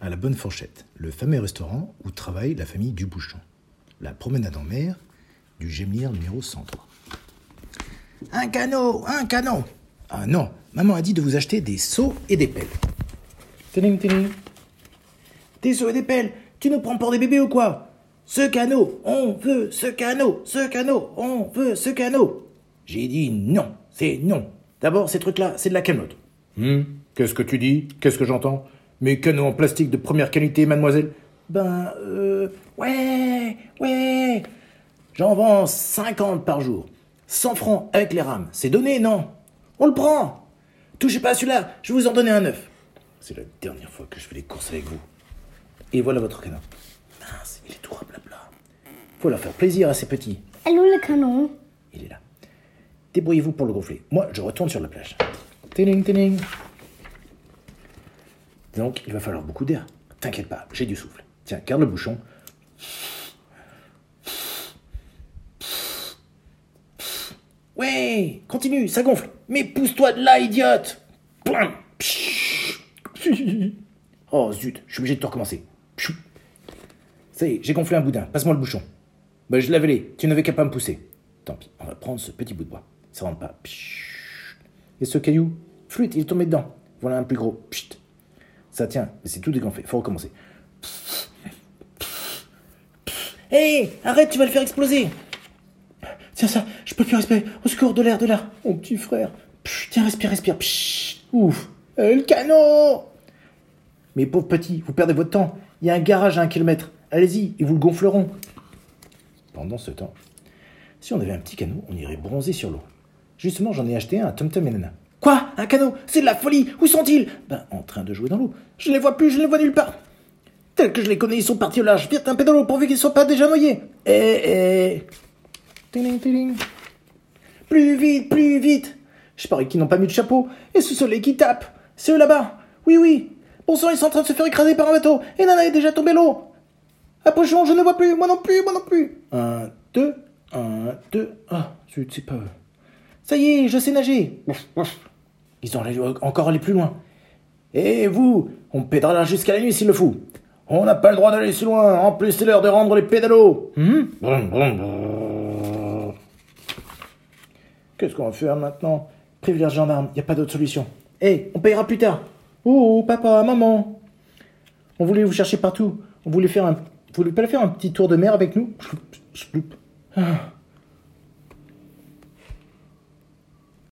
à la Bonne Fourchette, le fameux restaurant où travaille la famille Dubouchon. La promenade en mer du Gémir numéro 103. Un canot, un canot Ah non, maman a dit de vous acheter des seaux et des pelles. Tiling, tiling. Des seaux et des pelles Tu nous prends pour des bébés ou quoi? Ce canot, on veut ce canot, ce canot, on veut ce canot. J'ai dit non, c'est non. D'abord, ces trucs-là, c'est de la canote. Hum, qu'est-ce que tu dis? Qu'est-ce que j'entends? Mes canaux en plastique de première qualité, mademoiselle? Ben, euh, ouais, ouais. J'en vends 50 par jour. 100 francs avec les rames. C'est donné, non? On le prend Touchez pas à celui-là, je vais vous en donner un neuf. C'est la dernière fois que je fais les courses avec vous. Et voilà votre canot. Mince, il est tout blabla. Faut leur faire plaisir à ces petits. Allô le canon? Il est là. Débrouillez-vous pour le gonfler. Moi, je retourne sur la plage. Tiling, tiling. Donc, il va falloir beaucoup d'air. T'inquiète pas, j'ai du souffle. Tiens, garde le bouchon. Ouais, continue, ça gonfle. Mais pousse-toi de là, idiote. Oh zut, je suis obligé de tout recommencer. Ça y est, j'ai gonflé un boudin. Passe-moi le bouchon. Bah, je l'avais les. Tu n'avais qu'à pas me pousser. Tant pis, on va prendre ce petit bout de bois. Ça rentre pas. Et ce caillou Flûte, il est tombé dedans. Voilà un plus gros. Ça tient, mais c'est tout dégonflé. Faut recommencer. Hé, arrête, tu vas le faire exploser. Tiens ça, je peux plus respirer. Au secours, de l'air, de l'air. Mon petit frère. Tiens, respire, respire. Psh, ouf. Euh, le canon Mais pauvre petit, vous perdez votre temps. Il y a un garage à un kilomètre. Allez-y, ils vous le gonfleront. Pendant ce temps, si on avait un petit canot, on irait bronzer sur l'eau. Justement, j'en ai acheté un à Tom et Nana. Quoi Un canot C'est de la folie Où sont-ils? Ben, en train de jouer dans l'eau. Je ne les vois plus, je ne les vois nulle part. Tels que je les connais, ils sont partis au large. Vite, un pédalo pourvu qu'ils ne soient pas déjà noyés. Eh, eh. Plus vite, plus vite. Je parie qu'ils n'ont pas mis de chapeau. Et ce soleil qui tape. C'est eux là-bas. Oui, oui. Bon sang, ils sont en train de se faire écraser par un bateau. Et Nana est déjà tombée l'eau. Approchons, je ne vois plus. Moi non plus, moi non plus. Un, deux, un, deux. Ah, zut, c'est pas eux. Ça y est, je sais nager. Ils ont encore aller plus loin. Et vous, on pédalera jusqu'à la nuit s'il le faut. On n'a pas le droit d'aller si loin. En plus, c'est l'heure de rendre les pédalos. Qu'est-ce qu'on va faire maintenant Prévenir le gendarme, il n'y a pas d'autre solution. Hé, on payera plus tard. Oh, papa, maman. On voulait vous chercher partout. On voulait faire un... Vous voulez pas faire un petit tour de mer avec nous ah.